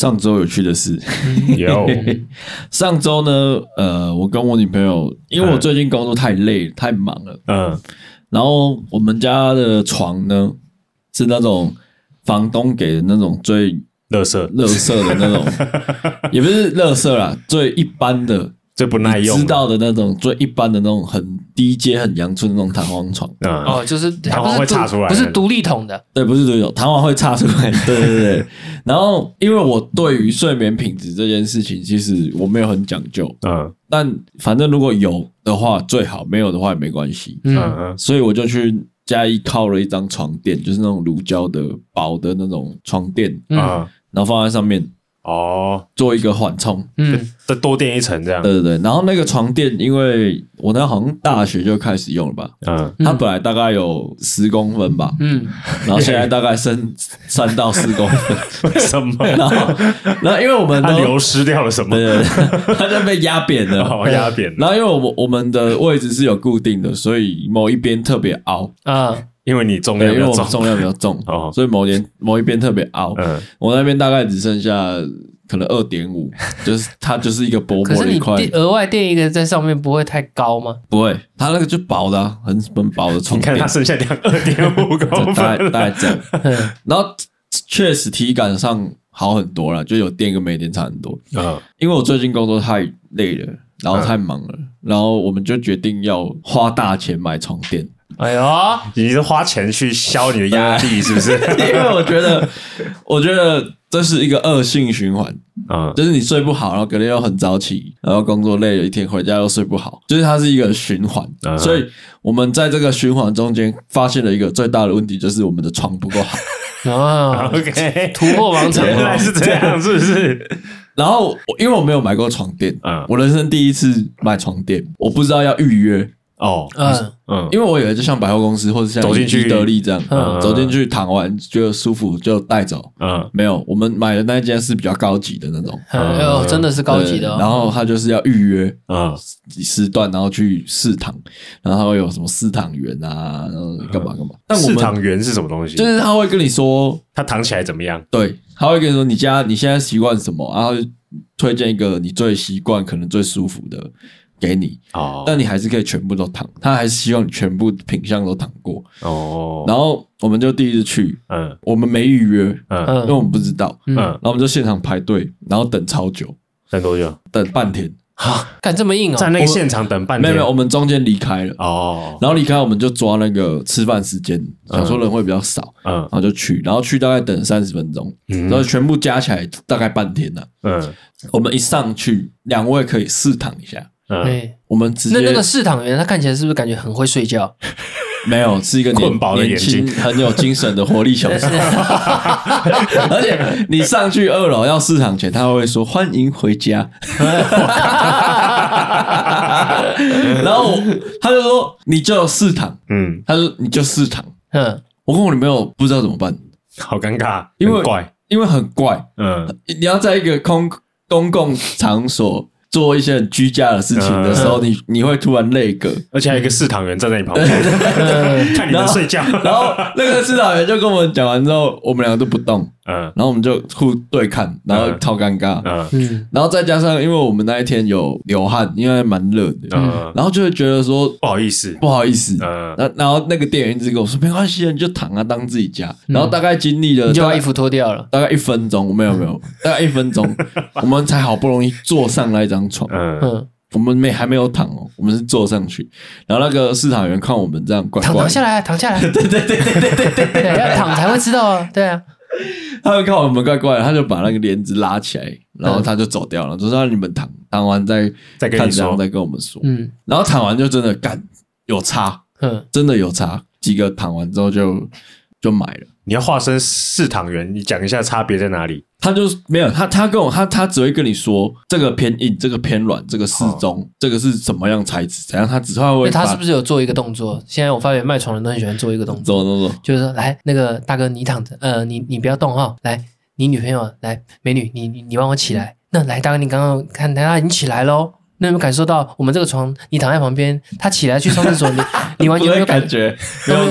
上周有趣的事，有。上周呢，呃，我跟我女朋友，因为我最近工作太累、嗯、太忙了，嗯，然后我们家的床呢是那种房东给的那种最乐色乐色的那种，也不是乐色啦，最一般的。最不耐用，知道的那种最一般的那种很低阶、很阳春的那种弹簧床。嗯，哦，就是弹簧会插出来，不是独立筒的。对，不是独立筒，弹簧会插出来。对对对。然后，因为我对于睡眠品质这件事情，其实我没有很讲究。嗯。但反正如果有的话最好，没有的话也没关系。嗯嗯。所以我就去加一靠了一张床垫，就是那种乳胶的薄的那种床垫。嗯。然后放在上面。哦，做一个缓冲，嗯，再多垫一层这样。对对对，然后那个床垫，因为我那好像大学就开始用了吧，嗯，它本来大概有十公分吧，嗯，然后现在大概升 三到四公分，为什么？然后，然后因为我们都流失掉了什么？对对对，它就被压扁了，好 压扁。然后因为我们我们的位置是有固定的，所以某一边特别凹。啊。因为你重量，因为我重量比较重，哦，所以某边某一边特别凹。嗯，我那边大概只剩下可能二点五，就是它就是一个薄薄的 一块。额外垫一个在上面不会太高吗？不会，它那个就薄的，很很薄的床垫。你看它剩下两二点五公分，大概大概这样。然后确实体感上好很多了，就有垫跟没垫差很多。嗯，因为我最近工作太累了，然后太忙了，然后我们就决定要花大钱买床垫。哎呦，你是花钱去消你的压力是不是？因为我觉得，我觉得这是一个恶性循环嗯，就是你睡不好，然后隔天又很早起，然后工作累了一天回家又睡不好，就是它是一个循环。所以我们在这个循环中间发现了一个最大的问题，就是我们的床不够好。啊，OK，突破盲肠，原来是这样，是不是？然后因为我没有买过床垫，嗯，我人生第一次买床垫，我不知道要预约。哦，嗯嗯，因为我以为就像百货公司或者像走进去得利这样，走进去躺完觉得舒服就带走。嗯，没有，我们买的那一间是比较高级的那种，哎呦，真的是高级的。然后他就是要预约嗯时段，然后去试躺，然后他会有什么试躺员啊，然后干嘛干嘛。但试躺员是什么东西？就是他会跟你说他躺起来怎么样？对，他会跟你说你家你现在习惯什么，然后推荐一个你最习惯可能最舒服的。给你。哦，但你还是可以全部都躺，他还是希望你全部品相都躺过。哦。然后我们就第一次去，嗯，我们没预约，嗯，因为我们不知道，嗯，然后我们就现场排队，然后等超久，等多久？等半天，哈，干这么硬哦，在那个现场等半天，没有没有，我们中间离开了。哦，然后离开我们就抓那个吃饭时间，想说人会比较少，嗯，然后就去，然后去大概等三十分钟，然后全部加起来大概半天了，嗯，我们一上去，两位可以试躺一下。对，我们直接那那个试躺员，他看起来是不是感觉很会睡觉？没有，是一个年年轻、很有精神的活力小生。而且你上去二楼要试躺前，他会说欢迎回家。然后他就说你就试躺，嗯，他说你就试躺，嗯，我跟我女朋友不知道怎么办，好尴尬，因为怪，因为很怪，嗯，你要在一个空公共场所。做一些很居家的事情的时候，你你会突然累个，而且还有一个试躺员站在你旁边，看你在睡觉。然后那个试躺员就跟我们讲完之后，我们两个都不动。嗯，然后我们就互对看，然后超尴尬。嗯，然后再加上，因为我们那一天有流汗，因为蛮热的。嗯，然后就会觉得说不好意思，不好意思。嗯，然然后那个店员一直跟我说没关系，你就躺啊，当自己家。然后大概经历了，你就把衣服脱掉了，大概一分钟，没有没有，大概一分钟，我们才好不容易坐上那一张床。嗯，我们没还没有躺哦，我们是坐上去。然后那个市场员看我们这样怪怪，躺下来，躺下来。对对对对对对对，要躺 才会知道啊，对啊。他就看我们怪怪的，他就把那个帘子拉起来，然后他就走掉了，就说让你们躺，躺完再再看，然后再跟我们说。嗯，然后躺完就真的干有差，嗯，真的有差。几个躺完之后就就买了。你要化身试躺员，你讲一下差别在哪里？他就没有他，他跟我他他只会跟你说这个偏硬，这个偏软，这个适中，哦、这个是什么样材质？怎样？他只会他是不是有做一个动作？现在我发现卖床人都很喜欢做一个动作，动作，动作就是说，来那个大哥你躺着，呃，你你不要动哈、哦，来你女朋友来美女，你你你帮我起来。那来大哥，你刚刚看他已经起来喽。那有没有感受到我们这个床，你躺在旁边，他起来去上厕所，你 你完全没有感觉，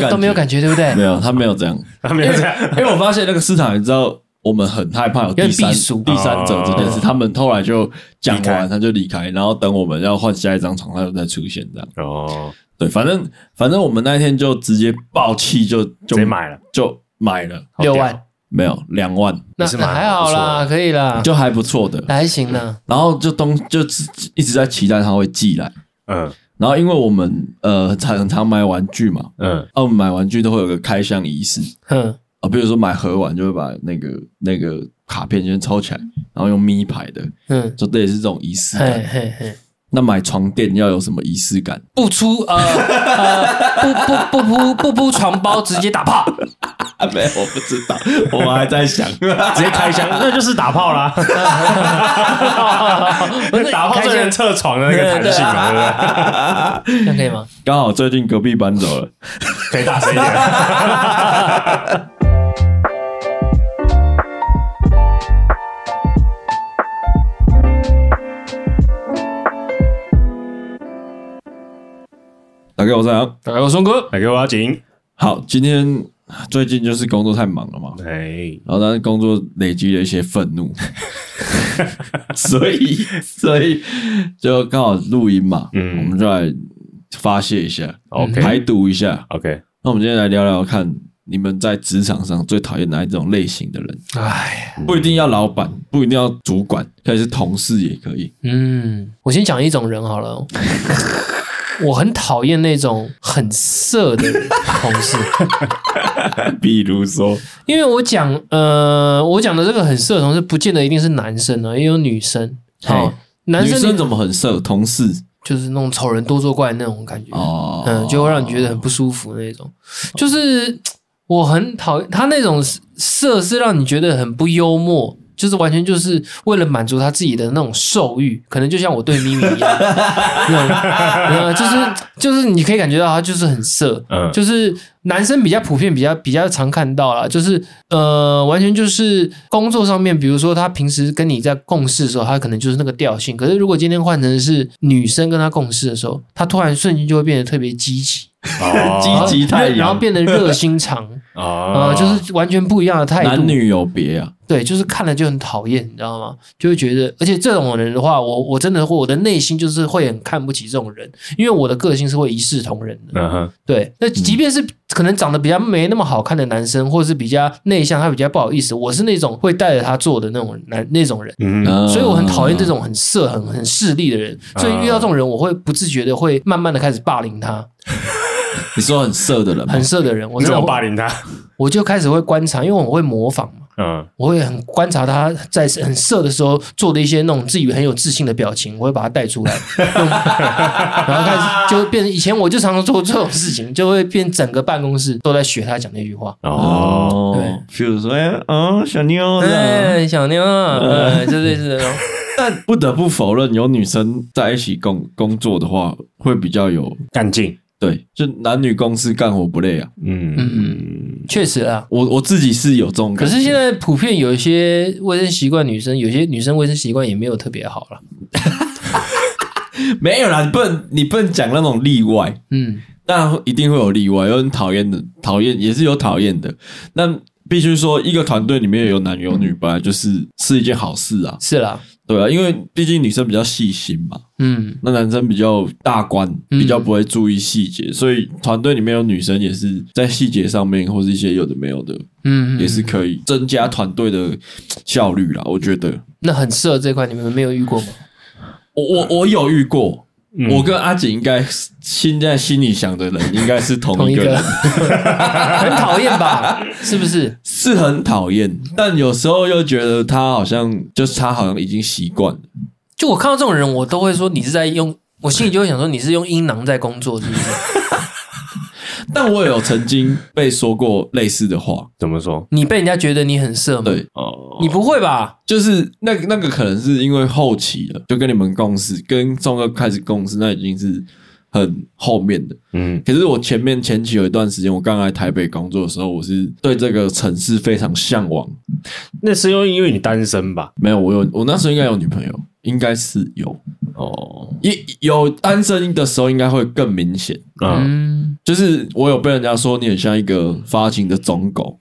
都没有感觉，对不对？没有，他没有这样，他没有这样，因为我发现那个市场，你知道我们很害怕有第三第三者这件事，他们后来就讲完，他就离开，然后等我们要换下一张床，他又再出现这样。哦，对，反正反正我们那一天就直接爆气，就就买了，就买了。六万，没有两万，那是还好啦，可以啦，就还不错的，还行呢。然后就东就一直在期待他会寄来，嗯。然后，因为我们呃常很常买玩具嘛，嗯，啊，我们买玩具都会有个开箱仪式，嗯，啊，比如说买盒玩，就会把那个那个卡片先抽起来，然后用咪牌的，嗯，就这也是这种仪式感。嘿嘿嘿那买床垫要有什么仪式感？不出呃呃不不不铺不铺床包直接打炮？没有，我不知道，我们还在想，直接开箱那就是打炮啦。不是打炮，就是侧床的那个弹性嘛，对不对？这样可以吗？刚好最近隔壁搬走了，可以大声一点。打给我三阳，打给我松哥，打给我阿景。好，今天最近就是工作太忙了嘛，哎，然后但是工作累积了一些愤怒，所以所以就刚好录音嘛，嗯，我们就来发泄一下，OK，排毒一下，OK。那我们今天来聊聊看，你们在职场上最讨厌哪一种类型的人？哎，不一定要老板，不一定要主管，可以是同事也可以。嗯，我先讲一种人好了。我很讨厌那种很色的同事，比如说，因为我讲，呃，我讲的这个很色的同事，不见得一定是男生啊，也有女生。好，男生女生怎么很色？同事就是那种丑人多作怪那种感觉，哦，嗯，就会让你觉得很不舒服那种。就是我很讨厌他那种色，是让你觉得很不幽默。就是完全就是为了满足他自己的那种兽欲，可能就像我对咪咪一样，嗯，就是就是你可以感觉到他就是很色，嗯，就是男生比较普遍，比较比较常看到啦，就是呃，完全就是工作上面，比如说他平时跟你在共事的时候，他可能就是那个调性，可是如果今天换成是女生跟他共事的时候，他突然瞬间就会变得特别积极。哦，积极太阳，然后变得热心肠啊，就是完全不一样的态度。男女有别啊，对，就是看了就很讨厌，你知道吗？就会觉得，而且这种人的话，我我真的会，我的内心就是会很看不起这种人，因为我的个性是会一视同仁的。嗯哼，对，那即便是可能长得比较没那么好看的男生，或者是比较内向，他比较不好意思，我是那种会带着他做的那种男那种人。嗯，所以我很讨厌这种很色、很很势利的人。所以遇到这种人，我会不自觉的会慢慢的开始霸凌他。你说很色的人，很色的人，我怎么霸凌他？我就开始会观察，因为我会模仿嘛。嗯，我会很观察他在很色的时候做的一些那种自以为很有自信的表情，我会把他带出来，然后开始就变成以前我就常常做这种事情，就会变整个办公室都在学他讲那句话。哦，对，比如说，哦，小妞，对，小妞，呃，就类似这种。但不得不否认，有女生在一起工工作的话，会比较有干劲。对，就男女公司干活不累啊。嗯嗯，确实啊，我我自己是有这种感觉。可是现在普遍有一些卫生习惯，女生有些女生卫生习惯也没有特别好了。没有啦，你不能你不能讲那种例外。嗯，但一定会有例外，有很讨厌的，讨厌也是有讨厌的。那必须说，一个团队里面有男有女，本来就是是一件好事啊。是啦。对啊，因为毕竟女生比较细心嘛，嗯，那男生比较大观，比较不会注意细节，嗯、所以团队里面有女生也是在细节上面或是一些有的没有的，嗯，也是可以增加团队的效率啦。我觉得那很适合这块，你们没有遇过吗？我我我有遇过。我跟阿景应该现在心里想的人应该是同一个人，很讨厌吧？是不是？是很讨厌，但有时候又觉得他好像就是他好像已经习惯了。就我看到这种人，我都会说你是在用，我心里就会想说你是用阴囊在工作，是不是？但我也有曾经被说过类似的话，怎么说？你被人家觉得你很色吗？对哦，你不会吧？就是那那个可能是因为后期了，就跟你们共事，跟宋哥开始共事，那已经是很后面的。嗯，可是我前面前期有一段时间，我刚来台北工作的时候，我是对这个城市非常向往。那是因为因为你单身吧？没有，我有，我那时候应该有女朋友。应该是有。哦，一有单身的时候应该会更明显。嗯，就是我有被人家说你很像一个发情的种狗，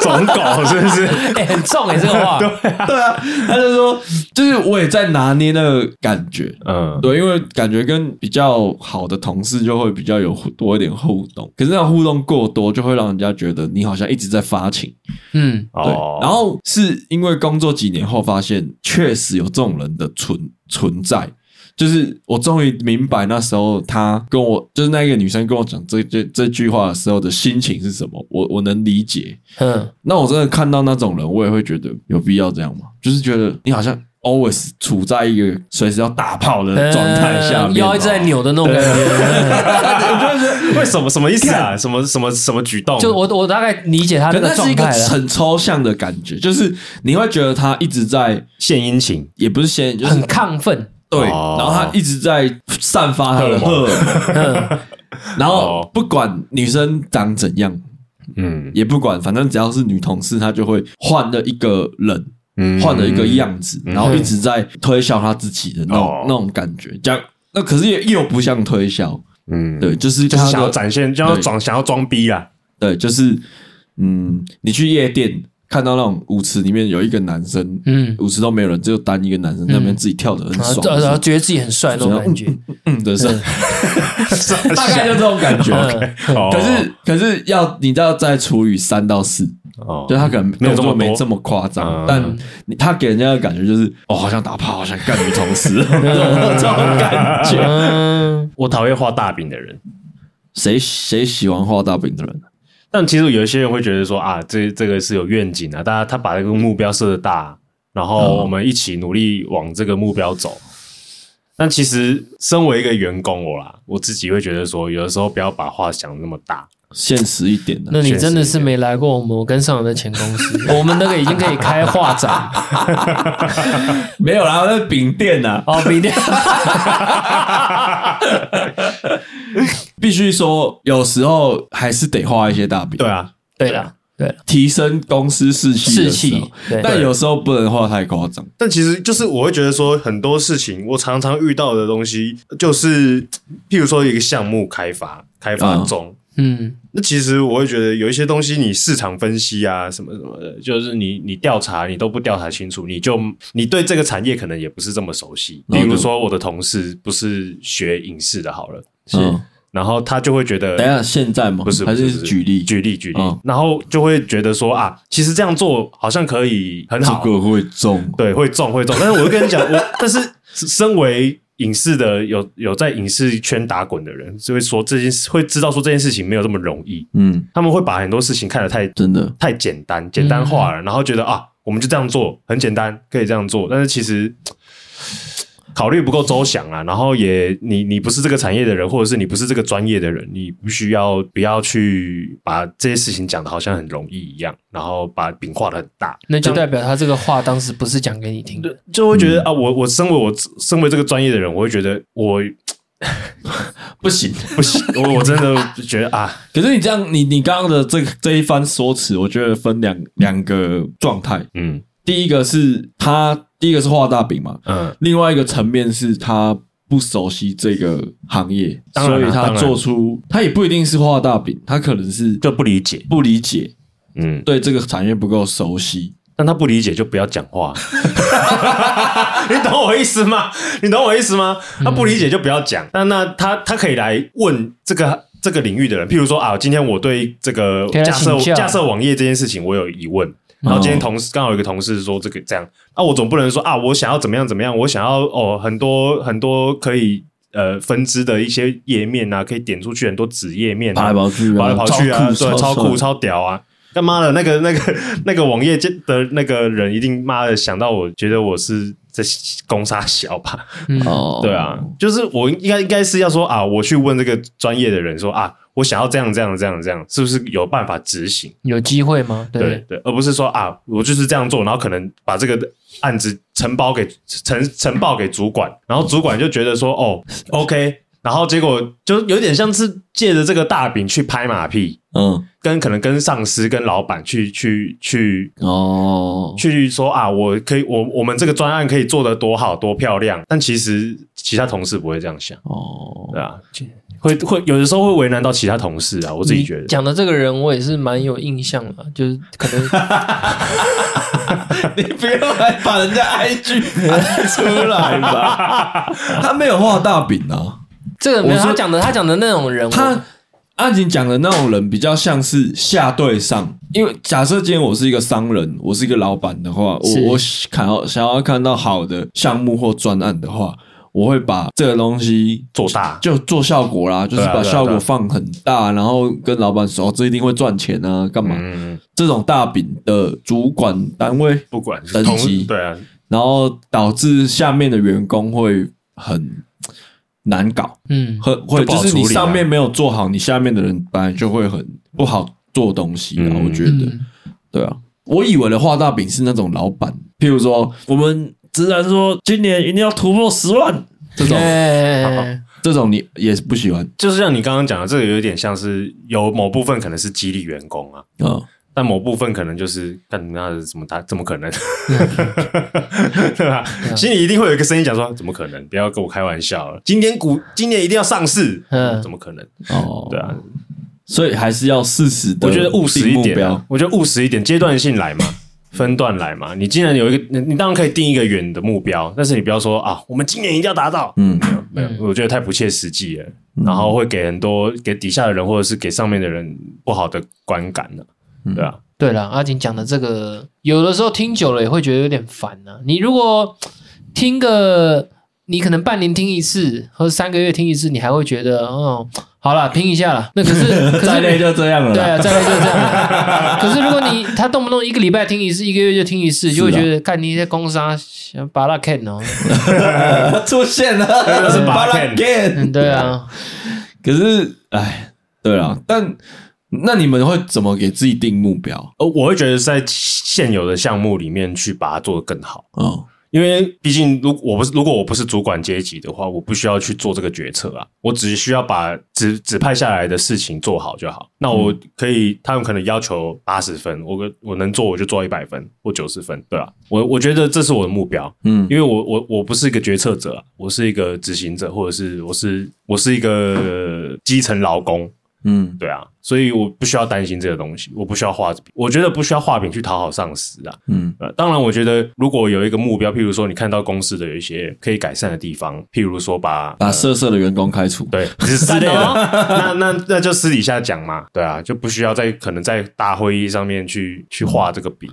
种狗是不是？哎、欸，很重哎、欸，这个话。对啊，对啊，他就说，就是我也在拿捏那个感觉，嗯，对，因为感觉跟比较好的同事就会比较有多一点互动，可是那互动过多，就会让人家觉得你好像一直在发情，嗯，对。哦、然后是因为工作几年后发现，确实有这种人的存存在。就是我终于明白那时候他跟我，就是那个女生跟我讲这这这句话的时候的心情是什么，我我能理解。嗯，那我真的看到那种人，我也会觉得有必要这样吗？就是觉得你好像 always 处在一个随时要打炮的状态下面，腰一直在扭的那种感觉。我觉得为什么什么意思啊？什么什么什么举动？就我我大概理解他的状态了。是一个很抽象的感觉，就是你会觉得他一直在献殷勤，也不是献，就是很亢奋。对，然后他一直在散发他的荷尔蒙，然后不管女生长怎样，嗯，也不管，反正只要是女同事，她就会换了一个人，嗯，换了一个样子，然后一直在推销她自己的那种那种感觉，这样，那可是也又不像推销，嗯，对，就是就是想要展现，就要装想要装逼啊，对，就是嗯，你去夜店。看到那种舞池里面有一个男生，嗯，舞池都没有人，只有单一个男生在那边自己跳的很爽，然后觉得自己很帅那种感觉，嗯，对，是，大概就这种感觉。可是，可是要你都要再除以三到四，哦，就他可能没有这么没这么夸张，但他给人家的感觉就是，哦，好像打炮，好像干女同事，这种感觉。我讨厌画大饼的人，谁谁喜欢画大饼的人？但其实有一些人会觉得说啊，这这个是有愿景的，大家他把这个目标设的大，然后我们一起努力往这个目标走。但其实身为一个员工，我啦，我自己会觉得说，有的时候不要把话想那么大，现实一点的。那你真的是没来过我们跟上的前公司，我们那个已经可以开画展，没有啦，那饼店呐，哦，饼店。必须说，有时候还是得画一些大饼。对啊，对啊，对，提升公司士气。士气，但有时候不能画太夸张。但其实就是我会觉得说，很多事情我常常遇到的东西，就是譬如说一个项目开发开发中，嗯，那其实我会觉得有一些东西，你市场分析啊，什么什么的，就是你你调查你都不调查清楚，你就你对这个产业可能也不是这么熟悉。比如说我的同事不是学影视的，好了，是。然后他就会觉得，等下现在吗？不是，还是举例举例举例。然后就会觉得说啊，其实这样做好像可以很好，这个会中，对，会中会中。但是我就跟你讲，我 但是身为影视的有有在影视圈打滚的人，就会说这件事，会知道说这件事情没有这么容易。嗯，他们会把很多事情看得太真的太简单简单化了，然后觉得啊，我们就这样做很简单，可以这样做。但是其实。考虑不够周详啊，然后也你你不是这个产业的人，或者是你不是这个专业的人，你不需要不要去把这些事情讲得好像很容易一样，然后把饼画的很大，那就代表他这个话当时不是讲给你听。的，就会觉得、嗯、啊，我我身为我身为这个专业的人，我会觉得我 不行。不行，我我真的觉得啊，可是你这样，你你刚刚的这这一番说辞，我觉得分两两个状态，嗯。第一个是他，第一个是画大饼嘛，嗯，另外一个层面是他不熟悉这个行业，所以他做出他也不一定是画大饼，他可能是就不理解，不理解，嗯，对这个产业不够熟悉，但他不理解就不要讲话，你懂我意思吗？你懂我意思吗？他不理解就不要讲，那那他他可以来问这个这个领域的人，譬如说啊，今天我对这个架设架设网页这件事情我有疑问。然后今天同事刚好有一个同事说这个这样，啊，我总不能说啊，我想要怎么样怎么样，我想要哦很多很多可以呃分支的一些页面啊，可以点出去很多子页面，跑来跑去，跑来跑去啊，对，超酷超屌啊！干妈的，那个那个那个网页的那个人一定妈的想到我觉得我是在攻杀小吧？哦，对啊，就是我应该应该是要说啊，我去问这个专业的人说啊。我想要这样这样这样这样，是不是有办法执行？有机会吗？对。对，对，而不是说啊，我就是这样做，然后可能把这个案子承包给呈呈报给主管，然后主管就觉得说哦，OK，然后结果就有点像是借着这个大饼去拍马屁，嗯，跟可能跟上司跟老板去去去哦，去说啊，我可以我我们这个专案可以做得多好多漂亮，但其实其他同事不会这样想。哦，对啊。会会有的时候会为难到其他同事啊。我自己觉得讲的这个人，我也是蛮有印象的，就是可能 你不要来把人家 IG 拍出来吧，他没有画大饼啊。这个没有他讲的，他讲的那种人，他阿锦讲的那种人比较像是下对上，因为假设今天我是一个商人，我是一个老板的话，我我看要想要看到好的项目或专案的话，我会把这个东西做大，就做效果啦，就是把效果放很大，然后跟老板说这一定会赚钱啊，干嘛？这种大饼的主管单位不管等级对啊，然后导致下面的员工会很。难搞，嗯，很会就是你上面没有做好，你下面的人本来就会很不好做东西啊。我觉得，对啊，我以为的画大饼是那种老板，譬如说，我们自然说今年一定要突破十万这种，这种你也是不喜欢。就是像你刚刚讲的，这个有点像是有某部分可能是激励员工啊，嗯。但某部分可能就是干那怎么他怎么可能，对吧？心里一定会有一个声音讲说：怎么可能？不要跟我开玩笑了。今年股今年一定要上市，嗯，怎么可能？哦，对啊，所以还是要适时的。我觉得务实一点，我觉得务实一点，阶段性来嘛，分段来嘛。你既然有一个，你你当然可以定一个远的目标，但是你不要说啊，我们今年一定要达到。嗯，没有没有，我觉得太不切实际了，然后会给很多给底下的人或者是给上面的人不好的观感了。对啊，对了，阿景讲的这个，有的时候听久了也会觉得有点烦呢、啊。你如果听个，你可能半年听一次，或者三个月听一次，你还会觉得，哦，好了，听一下了。那可是，可是再累就这样了。对啊，再累就这样了。可是如果你他动不动一个礼拜听一次，一个月就听一次，就会觉得，看、啊、你在攻杀巴拉 can 哦，出现了，是巴拉 can，。对啊，可是，哎，对啊，但。那你们会怎么给自己定目标？呃，我会觉得在现有的项目里面去把它做得更好。嗯，因为毕竟，如我不是如果我不是主管阶级的话，我不需要去做这个决策啊。我只需要把指指派下来的事情做好就好。那我可以，他们可能要求八十分，我我能做我就做一百分或九十分，对吧？我我觉得这是我的目标。嗯，因为我我我不是一个决策者，我是一个执行者，或者是我是我是一个基层劳工。嗯，对啊，所以我不需要担心这个东西，我不需要画饼，我觉得不需要画饼去讨好上司啊。嗯，呃，当然，我觉得如果有一个目标，譬如说你看到公司的有一些可以改善的地方，譬如说把把色色的员工开除，对，之类的，那那那就私底下讲嘛，对啊，就不需要在可能在大会议上面去去画这个饼。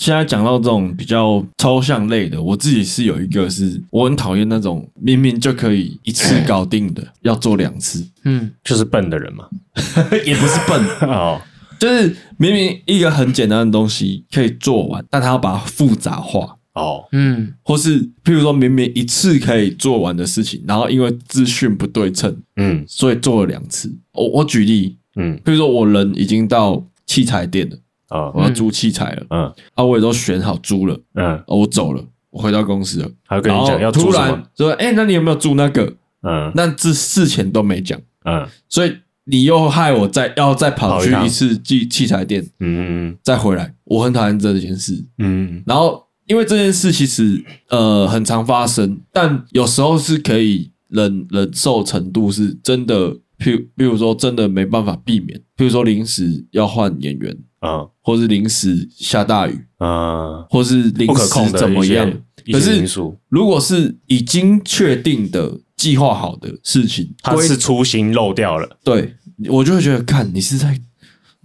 现在讲到这种比较抽象类的，我自己是有一个是，我很讨厌那种明明就可以一次搞定的，要做两次，嗯，就是笨的人嘛，也不是笨。哦，就是明明一个很简单的东西可以做完，但他要把它复杂化。哦，嗯，或是譬如说明明一次可以做完的事情，然后因为资讯不对称，嗯，所以做了两次。我我举例，嗯，譬如说我人已经到器材店了。啊！Oh, 我要租器材了，嗯，啊，我也都选好租了，嗯，我走了，我回到公司了，还跟你讲要租什么？突然说，哎、欸，那你有没有租那个？嗯，那这事前都没讲，嗯，所以你又害我再要再跑去一次器器材店，嗯，再回来，我很讨厌这件事，嗯，然后因为这件事其实呃很常发生，但有时候是可以忍忍受程度是真的，譬如比如说真的没办法避免，譬如说临时要换演员。啊，或是临时下大雨啊，或是临时怎么样？可是，如果是已经确定的、计划好的事情，他是粗心漏掉了，对，我就会觉得，看你是在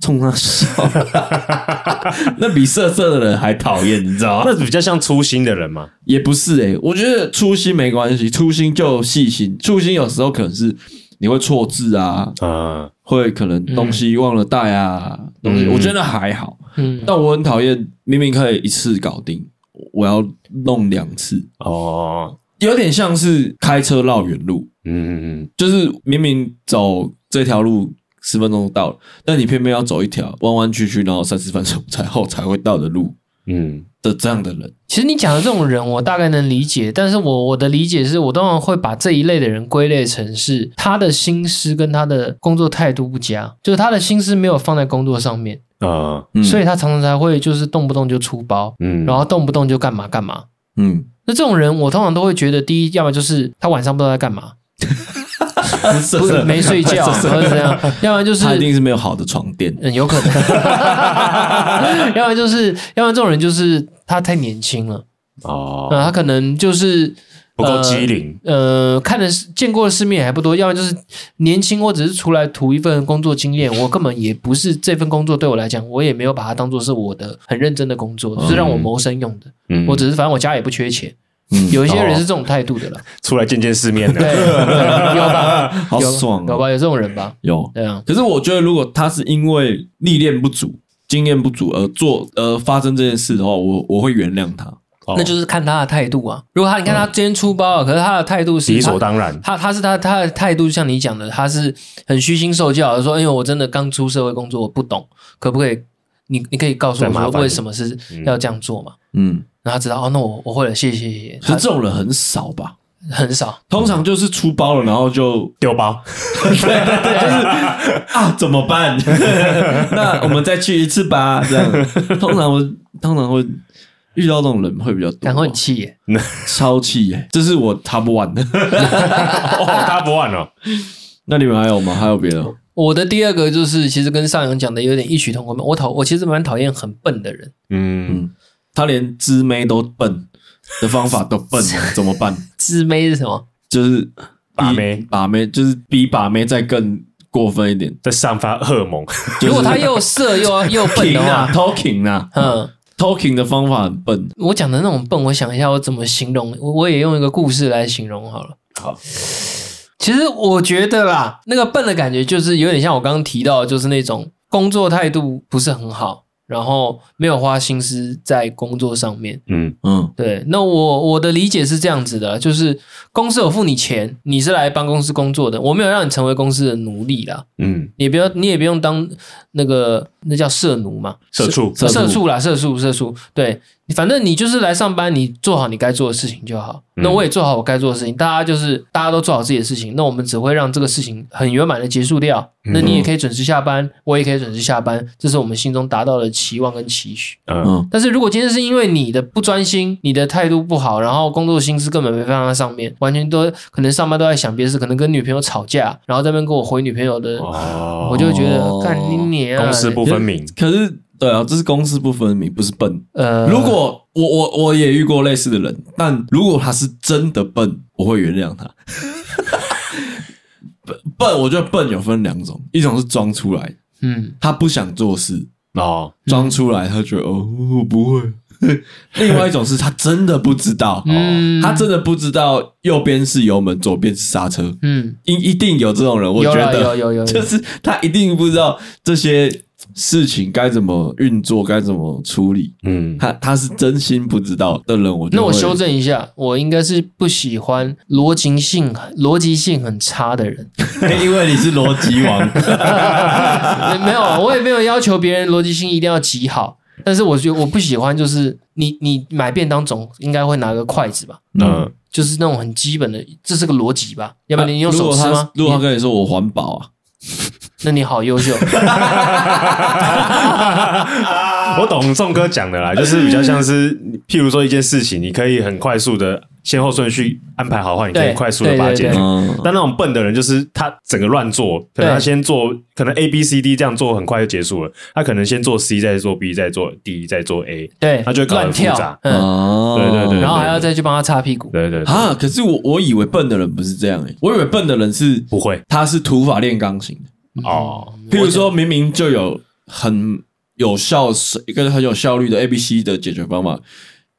冲他笑，那比色色的人还讨厌，你知道吗？那比较像粗心的人吗？也不是诶，我觉得粗心没关系，粗心就细心，粗心有时候可能是。你会错字啊，啊，会可能东西忘了带啊，嗯、东西我觉得还好，嗯，但我很讨厌明明可以一次搞定，我要弄两次。哦，有点像是开车绕远路，嗯嗯嗯，就是明明走这条路十分钟到了，但你偏偏要走一条弯弯曲曲，然后三十分钟才后才会到的路，嗯。的这样的人，其实你讲的这种人，我大概能理解。但是我我的理解是，我当然会把这一类的人归类成是他的心思跟他的工作态度不佳，就是他的心思没有放在工作上面啊，嗯、所以他常常才会就是动不动就出包，嗯，然后动不动就干嘛干嘛，嗯。那这种人，我通常都会觉得，第一，要么就是他晚上不知道在干嘛。不是没睡觉，或者怎样，要不然就是他一定是没有好的床垫，嗯，有可能，要不然就是，要不然这种人就是他太年轻了。哦，他可能就是不够机灵，呃，看的见过的世面还不多，要么就是年轻，或者是出来图一份工作经验，我根本也不是这份工作对我来讲，我也没有把它当做是我的很认真的工作，就是让我谋生用的，嗯，我只是反正我家也不缺钱。嗯，有一些人是这种态度的了，出来见见世面的，对，有吧？好爽，有吧？有这种人吧？有，对啊。可是我觉得，如果他是因为历练不足、经验不足而做而发生这件事的话，我我会原谅他。那就是看他的态度啊。如果他你看他今天出包了，可是他的态度是理所当然，他他是他他的态度，像你讲的，他是很虚心受教的，说，因为我真的刚出社会工作，我不懂，可不可以？你你可以告诉我说，为什么是要这样做嘛？嗯。然后他知道哦，那我我会了，谢谢谢谢。可是这种人很少吧？很少，通常就是出包了，然后就丢包。对对对，就是啊，怎么办？那我们再去一次吧。这样，通常我通常会遇到这种人会比较多，然后很气耶，超气耶，这是我 top one 的，top one 哦。那你们还有吗？还有别的？我的第二个就是，其实跟上阳讲的有点异曲同工。我讨我其实蛮讨厌很笨的人。嗯。他连知妹都笨的方法都笨了，怎么办？自妹是什么？就是把妹，把妹就是比把妹再更过分一点，在散发荷尔蒙。如果他又色又又笨的话，talking 啊，嗯，talking 的方法很笨。我讲的那种笨，我想一下我怎么形容，我我也用一个故事来形容好了。好，其实我觉得啦，那个笨的感觉就是有点像我刚刚提到，就是那种工作态度不是很好。然后没有花心思在工作上面，嗯嗯，对。那我我的理解是这样子的，就是公司有付你钱，你是来帮公司工作的，我没有让你成为公司的奴隶啦，嗯，你不要，你也不用当那个那叫社奴嘛，社畜，社畜啦，社畜，社畜，对。反正你就是来上班，你做好你该做的事情就好。那我也做好我该做的事情，大家就是大家都做好自己的事情。那我们只会让这个事情很圆满的结束掉。那你也可以准时下班，我也可以准时下班，这是我们心中达到的期望跟期许。嗯。但是如果今天是因为你的不专心，你的态度不好，然后工作心思根本没放在上面，完全都可能上班都在想别的事，可能跟女朋友吵架，然后在那边跟我回女朋友的，我就觉得干你娘，公私不分明。可是。对啊，这是公私不分明，不是笨。呃，如果我我我也遇过类似的人，但如果他是真的笨，我会原谅他。笨笨，我觉得笨有分两种，一种是装出来，嗯，他不想做事哦，装出来，他觉得哦，我不会。另外一种是他真的不知道，哦，他真的不知道右边是油门，左边是刹车，嗯，一一定有这种人，我觉得有有有，就是他一定不知道这些。事情该怎么运作，该怎么处理？嗯，他他是真心不知道的人，我。那我修正一下，我应该是不喜欢逻辑性逻辑性很差的人，因为你是逻辑王。没有，我也没有要求别人逻辑性一定要极好，但是我觉得我不喜欢，就是你你买便当总应该会拿个筷子吧？嗯，就是那种很基本的，这是个逻辑吧？要不然你用手吃吗？如果他跟你说我环保啊。那你好优秀，我懂宋哥讲的啦，就是比较像是，譬如说一件事情，你可以很快速的先后顺序安排好的话，你可以快速的把它解决。但那种笨的人，就是他整个乱做，可能他先做，可能 A B C D 这样做很快就结束了，他可能先做 C，再做 B，再做 D，再做 A，对，他就会搞得复杂。嗯，对对对，然后还要再去帮他擦屁股。对对啊，可是我我以为笨的人不是这样诶，我以为笨的人是不会，他是土法炼钢型的。哦，譬如说明明就有很有效、一个很有效率的 A、B、C 的解决方法，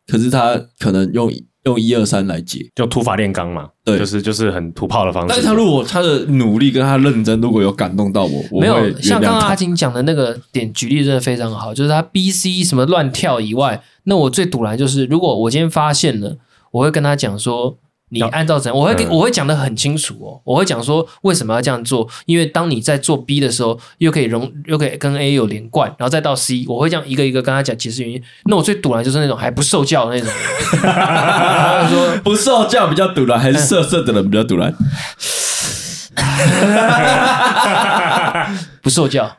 可是他可能用用一二三来解，就土法炼钢嘛，对，就是就是很土炮的方式。但是他如果他的努力跟他认真，如果有感动到我，我没有像刚刚阿金讲的那个点举例真的非常好，就是他 B、C 什么乱跳以外，那我最赌烂就是，如果我今天发现了，我会跟他讲说。你按照怎样，我会给我会讲得很清楚哦。我会讲说为什么要这样做，因为当你在做 B 的时候，又可以融，又可以跟 A 有连贯，然后再到 C，我会这样一个一个跟他讲解释原因。那我最赌烂就是那种还不受教的那种人，他 说不受教比较赌烂，还是色色的人比较赌烂？不受教。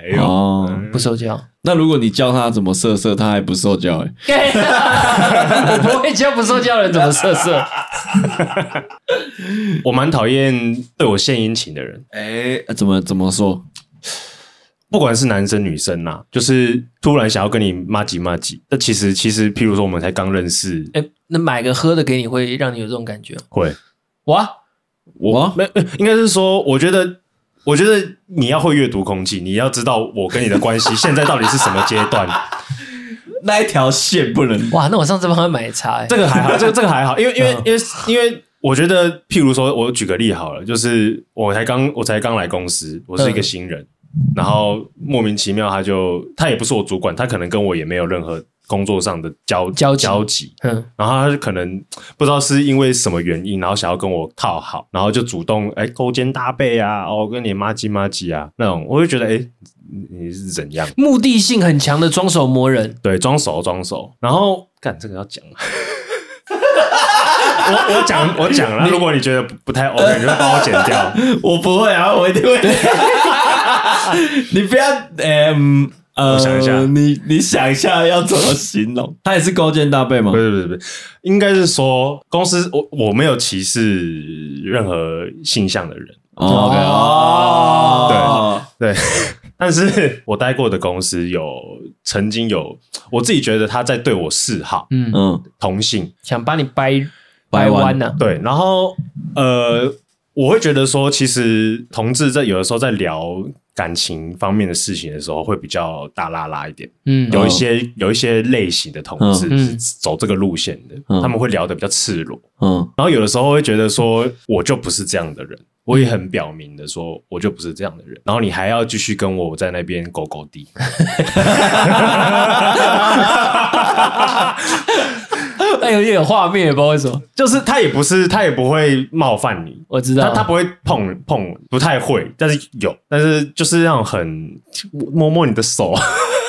哎呦，哦、不受教。那如果你教他怎么色色，他还不受教哎？我不会教不受教的人怎么色色。我蛮讨厌对我献殷勤的人。哎，怎么怎么说？不管是男生女生呐，就是突然想要跟你骂几骂几。那其实其实，譬如说我们才刚认识，哎，那买个喝的给你，会让你有这种感觉？会。我我没，应该是说，我觉得。我觉得你要会阅读空气，你要知道我跟你的关系现在到底是什么阶段。那一条线不能哇！那我上次帮他买茶，欸，这个还好，这个这个还好，因为因为因为因为我觉得，譬如说，我举个例好了，就是我才刚我才刚来公司，我是一个新人，然后莫名其妙他就他也不是我主管，他可能跟我也没有任何。工作上的交交交集，嗯，然后他就可能不知道是因为什么原因，然后想要跟我套好，然后就主动哎勾肩搭背啊，哦跟你妈唧妈唧啊那种，我就觉得哎你是怎样？目的性很强的装手磨人，对，装手装手，然后干这个要讲，我我讲我讲了，如果你觉得不太 OK，你就帮我剪掉，我不会啊，我一定会，你不要嗯。呃，我想一下，你你想一下要怎么形容？他也是勾肩搭背吗？不是不是不是，应该是说公司我我没有歧视任何性向的人。OK 哦，对对，但是我待过的公司有曾经有我自己觉得他在对我示好，嗯。嗯，同性。想把你掰掰弯。呢，对，然后呃，我会觉得说，其实同志在有的时候在聊。感情方面的事情的时候会比较大拉拉一点，嗯，有一些有一些类型的同志是走这个路线的，他们会聊得比较赤裸，嗯，然后有的时候会觉得说，我就不是这样的人，我也很表明的说，我就不是这样的人，然后你还要继续跟我在那边勾勾滴。那有点有画面，也不知道为什么，就是他也不是，他也不会冒犯你，我知道，他他不会碰碰，不太会，但是有，但是就是那种很摸摸你的手。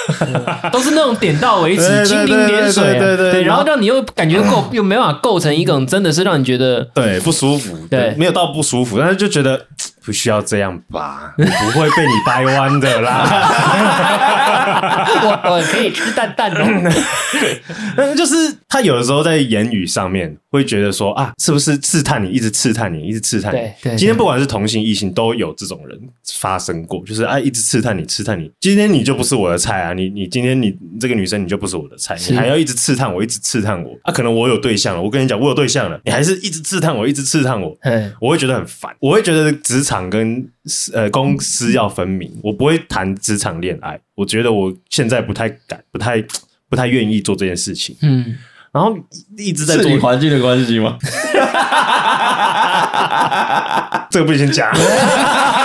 都是那种点到为止，蜻蜓点水，对对对，然后让你又感觉构又没办法构成一种真的是让你觉得对不舒服，对，没有到不舒服，但是就觉得 不需要这样吧，我不会被你掰弯的啦，我我可以吃蛋蛋的，但就是他有的时候在言语上面会觉得说啊，是不是刺探你，一直刺探你，一直刺探你，对，今天不管是同性异性都有这种人发生过，就是啊，一直刺探你，刺探你，今天你就不是我的菜啊。你你今天你这个女生你就不是我的菜，你还要一直刺探我，一直刺探我啊！可能我有对象了，我跟你讲我有对象了，你还是一直刺探我，一直刺探我，我会觉得很烦，我会觉得职场跟呃公司要分明，我不会谈职场恋爱，我觉得我现在不太敢，不太不太愿意做这件事情，嗯，然后一直在做环境的关系吗？这个不先讲。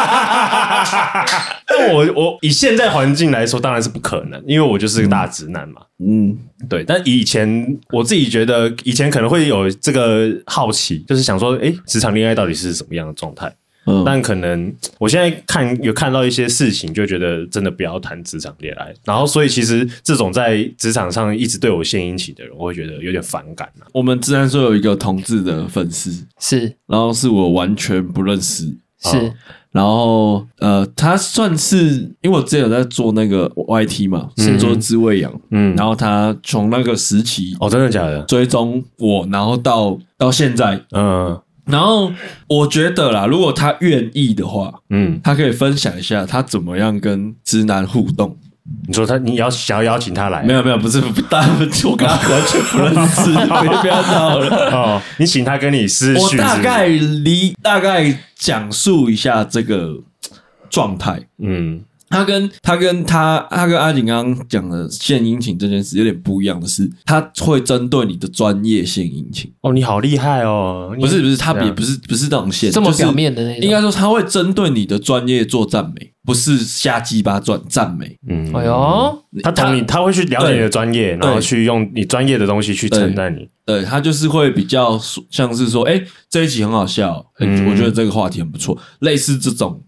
但我我以现在环境来说，当然是不可能，因为我就是个大直男嘛。嗯，对。但以前我自己觉得，以前可能会有这个好奇，就是想说，哎，职场恋爱到底是什么样的状态？嗯，但可能我现在看有看到一些事情，就觉得真的不要谈职场恋爱。然后，所以其实这种在职场上一直对我献殷勤的人，我会觉得有点反感啊。我们之前说有一个同志的粉丝，是，然后是我完全不认识，是。哦然后，呃，他算是因为我之前有在做那个 YT 嘛，是做自慰养，嗯，然后他从那个时期，哦，真的假的，追踪我，然后到到现在，嗯，然后我觉得啦，如果他愿意的话，嗯，他可以分享一下他怎么样跟直男互动。你说他，你要想要邀请他来？没有没有，不是，不当然我跟他完全不认识，不要闹了。哦，你请他跟你私讯，我大概离大概讲述一下这个状态。嗯，他跟他跟他他跟阿景刚刚讲的献殷勤这件事有点不一样的是，他会针对你的专业献殷勤。哦，你好厉害哦！不是不是，他也不是不是那种献，这么表面的那种，应该说他会针对你的专业做赞美。不是瞎鸡巴转赞美，嗯，哎呦，他懂你，他会去了解你的专业，然后去用你专业的东西去称赞你。对，他就是会比较像是说，哎，这一集很好笑，嗯。我觉得这个话题很不错，类似这种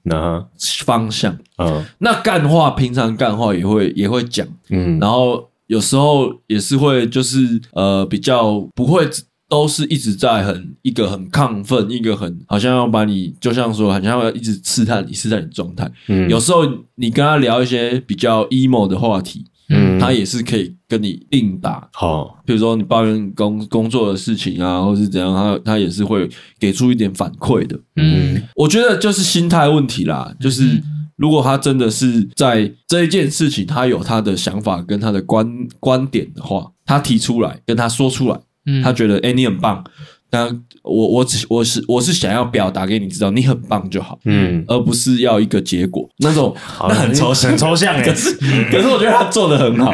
方向。嗯，那干话平常干话也会也会讲，嗯，然后有时候也是会就是呃比较不会都是一直在很一个很亢奋，一个很好像要把你，就像说，好像要一直试探你，试探你状态。嗯，有时候你跟他聊一些比较 emo 的话题，嗯，他也是可以跟你应答。好，比如说你抱怨工工作的事情啊，或是怎样，他他也是会给出一点反馈的。嗯，我觉得就是心态问题啦，就是。如果他真的是在这一件事情，他有他的想法跟他的观观点的话，他提出来跟他说出来，嗯，他觉得哎，你很棒，但我我只我是我是想要表达给你知道你很棒就好，嗯，而不是要一个结果。那种，那很抽象，很抽象哎，可是可是我觉得他做的很好，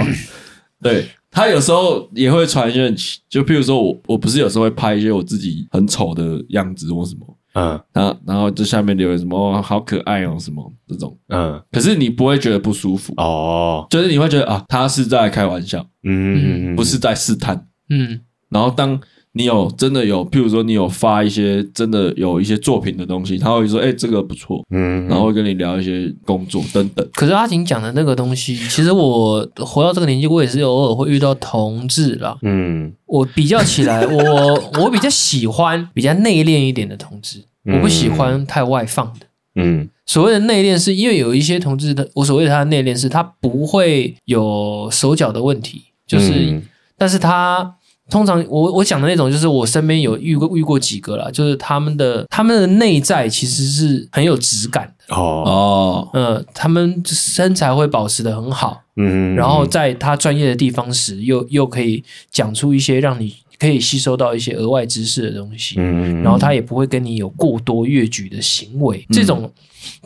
对，他有时候也会传一些，就譬如说我我不是有时候会拍一些我自己很丑的样子或什么。嗯，然后然后这下面留言什么好可爱哦，什么这种，嗯，可是你不会觉得不舒服。哦，就是你会觉得啊，他是在开玩笑，嗯，不是在试探，嗯，然后当你有真的有，譬如说你有发一些真的有一些作品的东西，他会说，哎，这个不错，嗯，然后会跟你聊一些工作等等。可是阿景讲的那个东西，其实我活到这个年纪，我也是偶尔会遇到同志啦，嗯。我比较起来，我 我比较喜欢比较内敛一点的同志，我不喜欢太外放的。嗯，所谓的内敛，是因为有一些同志的，我所谓的他的内敛，是他不会有手脚的问题，就是，嗯、但是他通常我我讲的那种，就是我身边有遇过遇过几个啦，就是他们的他们的内在其实是很有质感的哦哦，呃，他们身材会保持得很好。嗯，然后在他专业的地方时，又又可以讲出一些让你可以吸收到一些额外知识的东西。嗯，然后他也不会跟你有过多越矩的行为。这种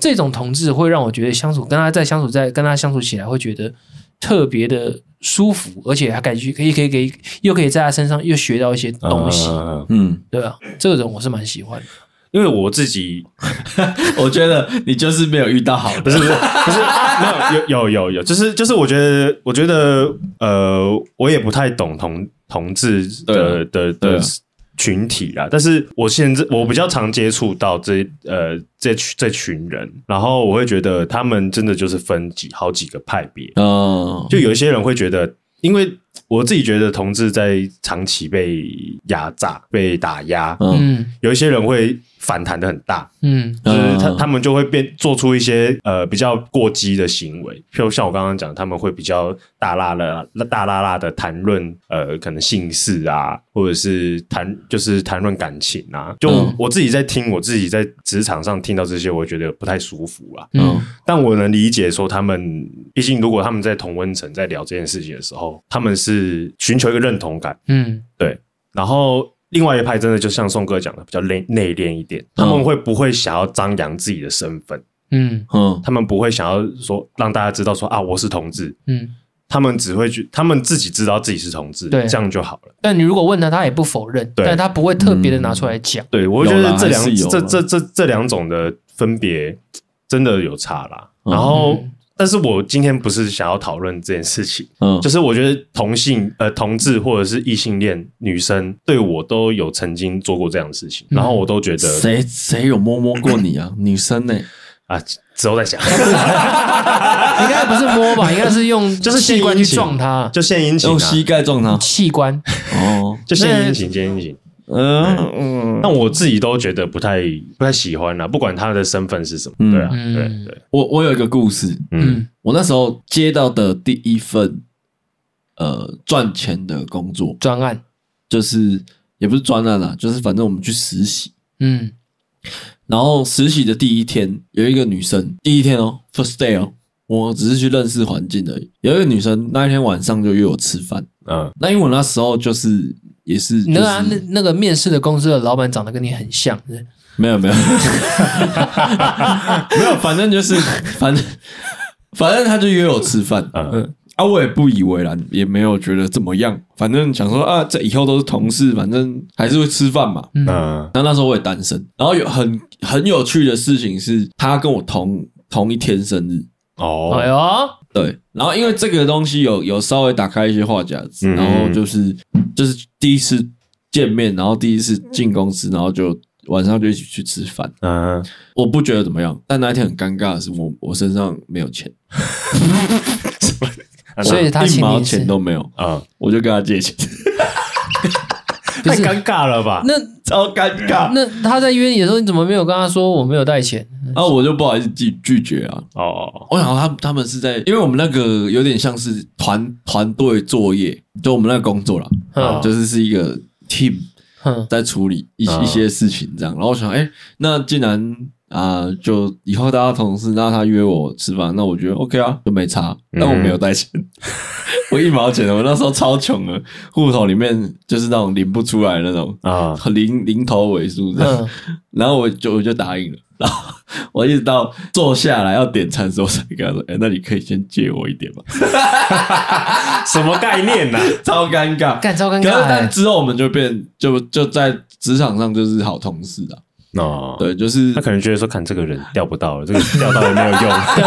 这种同志会让我觉得相处跟他再相处在跟他相处起来会觉得特别的舒服，而且还感觉可以可以可以又可以在他身上又学到一些东西。嗯，对啊，这个人我是蛮喜欢的。因为我自己，我觉得你就是没有遇到好的，不是不是不是，没有有有有有，就是就是我觉得我觉得呃，我也不太懂同同志的的的群体啦，但是我现在我比较常接触到这呃这群这群人，然后我会觉得他们真的就是分几好几个派别，嗯，就有一些人会觉得，因为。我自己觉得同志在长期被压榨、被打压，嗯，有一些人会反弹的很大，嗯，就是他他们就会变做出一些呃比较过激的行为，譬如像我刚刚讲，他们会比较大剌的、大剌剌的谈论呃可能性事啊，或者是谈就是谈论感情啊。就我自己在听，我自己在职场上听到这些，我觉得不太舒服啊。嗯，但我能理解说他们，毕竟如果他们在同温层在聊这件事情的时候，他们是。是寻求一个认同感，嗯，对。然后另外一派真的就像宋哥讲的，比较内内敛一点，他们会不会想要张扬自己的身份？嗯嗯，他们不会想要说让大家知道说啊，我是同志。嗯，他们只会去，他们自己知道自己是同志，对，这样就好了。但你如果问他，他也不否认，对，但他不会特别的拿出来讲。对，我觉得这两这这这这两种的分别真的有差啦。然后。但是我今天不是想要讨论这件事情，嗯，就是我觉得同性呃同志或者是异性恋女生对我都有曾经做过这样的事情，然后我都觉得谁谁有摸摸过你啊？女生呢？啊，之后再讲，应该不是摸吧？应该是用 就是器官去撞他，就献殷勤，用膝盖撞他，器官哦，就献殷勤，献殷勤。嗯嗯，那我自己都觉得不太不太喜欢啦，不管他的身份是什么，嗯、对啊，对对。我我有一个故事，嗯，我那时候接到的第一份呃赚钱的工作。专案，就是也不是专案啦，就是反正我们去实习，嗯，然后实习的第一天有一个女生，第一天哦，first day 哦，我只是去认识环境而已。有一个女生那一天晚上就约我吃饭，嗯，那因为我那时候就是。也是，那那那个面试的公司的老板长得跟你很像，没有没有，没有，反正就是反正反正他就约我吃饭，嗯。啊，我也不以为然，也没有觉得怎么样，反正想说啊，这以后都是同事，反正还是会吃饭嘛，嗯，那那时候我也单身，然后有很很有趣的事情是，他跟我同同一天生日，哦，哎呦，对，然后因为这个东西有有稍微打开一些话匣子，然后就是。就是第一次见面，然后第一次进公司，然后就晚上就一起去吃饭。嗯，我不觉得怎么样，但那一天很尴尬的是我，我我身上没有钱，所以他一毛钱都没有啊，我就跟他借钱。太尴尬了吧？那超尴尬。那他在约你的时候，你怎么没有跟他说我没有带钱？然后我就不好意思拒拒绝啊。哦，我想他他们是在，因为我们那个有点像是团团队作业，就我们那个工作啦，嗯，就是是一个 team，在处理一一些事情这样。然后我想，哎，那既然。啊，就以后大家同事，那他约我吃饭，那我觉得 OK 啊，就没差。但我没有带钱，嗯、我一毛钱的，我那时候超穷的，户头里面就是那种领不出来那种啊，零零头尾数这样。嗯、然后我就我就答应了，然后我一直到坐下来要点餐的时候，才跟他说：“哎、欸，那你可以先借我一点吗？” 什么概念呢、啊？超尴尬，干超尴尬。但之后我们就变，就就在职场上就是好同事啊。哦，对，就是他可能觉得说，看这个人钓不到了，这个钓到也没有用，还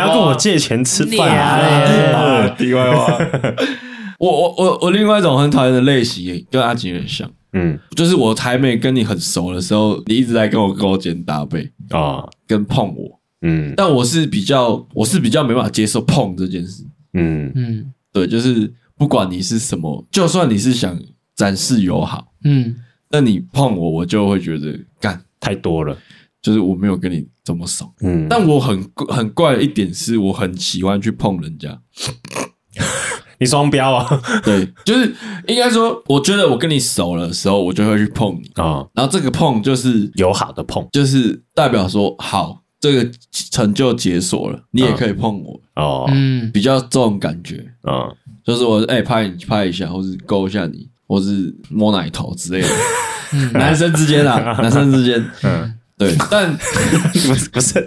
要跟我借钱吃饭啊！题外话，我我我我另外一种很讨厌的类型，跟阿景很像，嗯，就是我还没跟你很熟的时候，你一直在跟我勾肩搭背啊，跟碰我，嗯，但我是比较，我是比较没办法接受碰这件事，嗯。嗯，对，就是不管你是什么，就算你是想展示友好，嗯。那你碰我，我就会觉得干。太多了，就是我没有跟你这么熟。嗯，但我很很怪的一点是，我很喜欢去碰人家。你双标啊？对，就是应该说，我觉得我跟你熟了的时候，我就会去碰你。啊。哦、然后这个碰就是友好的碰，就是代表说好，这个成就解锁了，你也可以碰我。哦。嗯，比较这种感觉。啊，哦、就是我哎、欸、拍你拍一下，或是勾一下你。或是摸奶头之类的，男生之间啊，男生之间，嗯，对，但不是不是，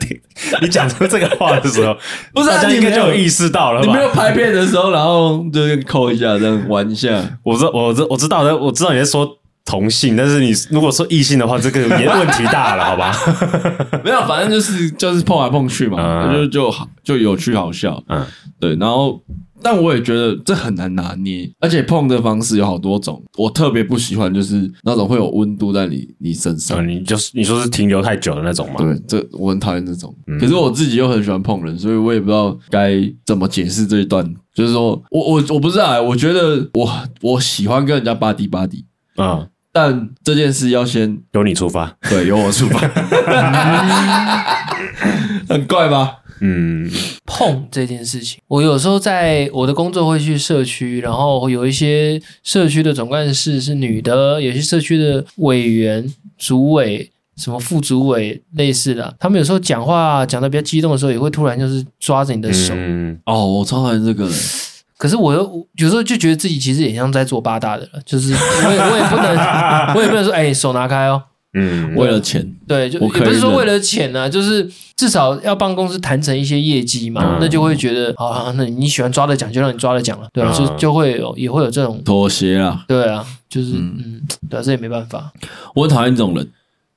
你讲出这个话的时候，不是大家应该就有意识到了，你没有拍片的时候，然后就抠一下，这样玩一下。我知我知我知道的，我知道你在说同性，但是你如果说异性的话，这个也问题大了，好吧？没有，反正就是就是碰来碰去嘛，就就好就有趣好笑，嗯，对，然后。但我也觉得这很难拿捏，而且碰的方式有好多种。我特别不喜欢就是那种会有温度在你你身上，嗯、你就是你说是停留太久的那种吗？对，这我很讨厌这种。嗯、可是我自己又很喜欢碰人，所以我也不知道该怎么解释这一段。就是说我我我不知道，我觉得我我喜欢跟人家巴迪巴迪啊，嗯、但这件事要先由你出发，对，由我出发，很怪吧？嗯，碰这件事情，我有时候在我的工作会去社区，然后有一些社区的总干事是女的，有些社区的委员、主委、什么副主委类似的，他们有时候讲话讲得比较激动的时候，也会突然就是抓着你的手。嗯、哦，我超讨厌这个人。可是我又有时候就觉得自己其实也像在做八大的了，就是我也我也不能，我也不能说，哎，手拿开哦。嗯，为了钱，对，就也不是说为了钱呢、啊，就是至少要帮公司谈成一些业绩嘛，嗯、那就会觉得，啊，那你喜欢抓的奖就让你抓的奖了，对，嗯、就就会有也会有这种妥协啊，对啊，就是嗯，嗯，对啊，这也没办法。我很讨厌这种人，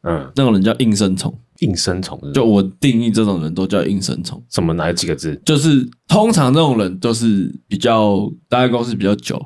嗯，那种人叫应声虫，应声虫，就我定义这种人都叫应声虫。什么？哪几个字？就是通常这种人都是比较待在公司比较久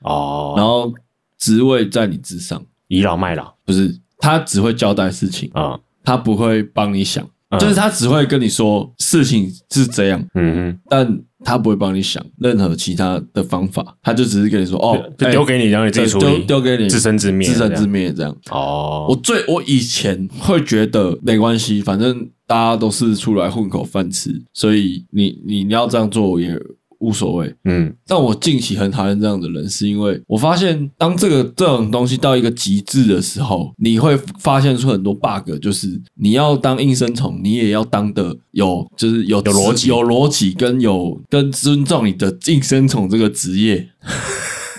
哦，然后职位在你之上，倚老卖老，不是。他只会交代事情啊，他不会帮你想，就是他只会跟你说事情是这样，嗯哼，但他不会帮你想任何其他的方法，他就只是跟你说哦，就丢给你，让你自己处理，丢给你自生自灭，自生自灭这样。哦，我最我以前会觉得没关系，反正大家都是出来混口饭吃，所以你你你要这样做也。无所谓，嗯，但我近期很讨厌这样的人，是因为我发现，当这个这种东西到一个极致的时候，你会发现出很多 bug，就是你要当应声虫，你也要当的有，就是有有逻辑、有逻辑跟有跟尊重你的应声虫这个职业。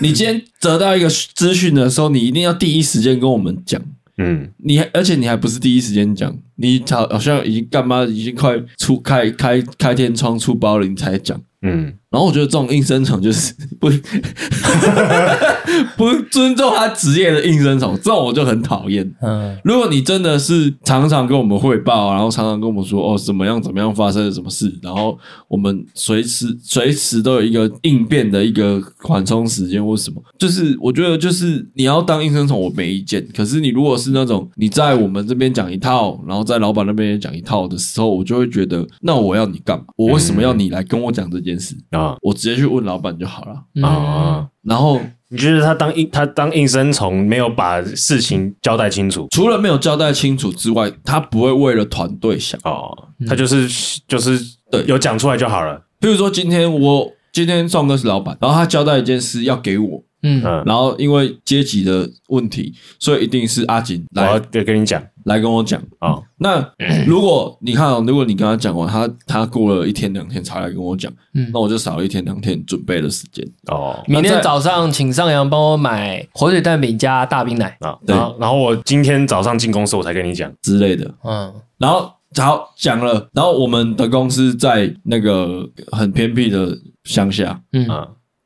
你今天得到一个资讯的时候，你一定要第一时间跟我们讲，嗯，你而且你还不是第一时间讲，你好好像已经干嘛，已经快出开开开天窗出包了，你才讲。嗯，然后我觉得这种应声虫就是 不 不尊重他职业的应声虫，这种我就很讨厌。嗯，如果你真的是常常跟我们汇报，然后常常跟我们说哦怎么样怎么样发生了什么事，然后我们随时随时都有一个应变的一个缓冲时间或什么，就是我觉得就是你要当应声虫我没意见，可是你如果是那种你在我们这边讲一套，然后在老板那边也讲一套的时候，我就会觉得那我要你干嘛？我为什么要你来跟我讲这件事啊？我直接去问老板就好了啊。然后你觉得他当应他当应声虫，没有把事情交代清楚？除了没有交代清楚之外，他不会为了团队想哦，他就是就是对，有讲出来就好了。比如说今天我今天壮哥是老板，然后他交代一件事要给我。嗯，然后因为阶级的问题，所以一定是阿锦来，我要跟你讲，来跟我讲。啊、哦。那 如果你看，如果你跟他讲完，他他过了一天两天才来跟我讲，嗯，那我就少了一天两天准备的时间。哦。明天早上请上扬帮我买火腿蛋饼加大冰奶。啊。对，然后我今天早上进公司我才跟你讲。之类的。嗯，然后好讲了，然后我们的公司在那个很偏僻的乡下，嗯。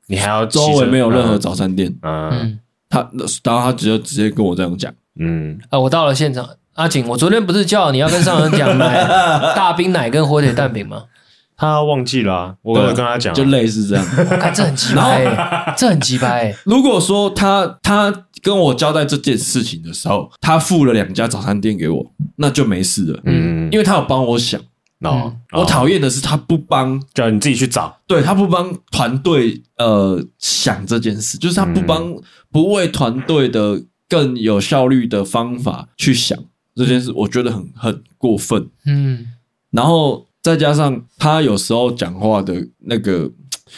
你还要周围没有任何早餐店，嗯，他，然后他直接直接跟我这样讲，嗯，啊，我到了现场，阿景，我昨天不是叫你要跟上人讲买 大冰奶跟火腿蛋饼吗？他忘记了啊，我有跟他讲，就类似这样，我看这很奇葩，这很奇葩。如果说他他跟我交代这件事情的时候，他付了两家早餐店给我，那就没事了，嗯，因为他有帮我想。哦，我讨厌的是他不帮，叫你自己去找。对，他不帮团队呃想这件事，就是他不帮不为团队的更有效率的方法去想这件事，我觉得很很过分。嗯，然后再加上他有时候讲话的那个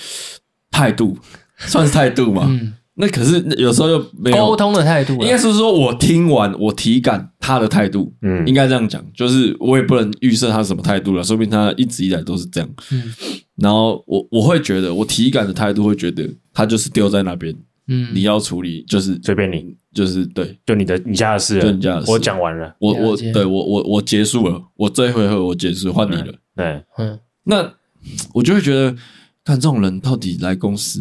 态度，算是态度嘛？嗯。那可是有时候又没有沟通的态度，应该是说我听完我体感他的态度，嗯，应该这样讲，就是我也不能预设他什么态度了，说明他一直以来都是这样，嗯，然后我我会觉得我体感的态度会觉得他就是丢在那边，嗯，你要处理就是随便你，就是对，就你的你家的事，就你家的事，我讲完了，我我对我我我结束了，我这一回合我结束，换你了，对，嗯，那我就会觉得，看这种人到底来公司。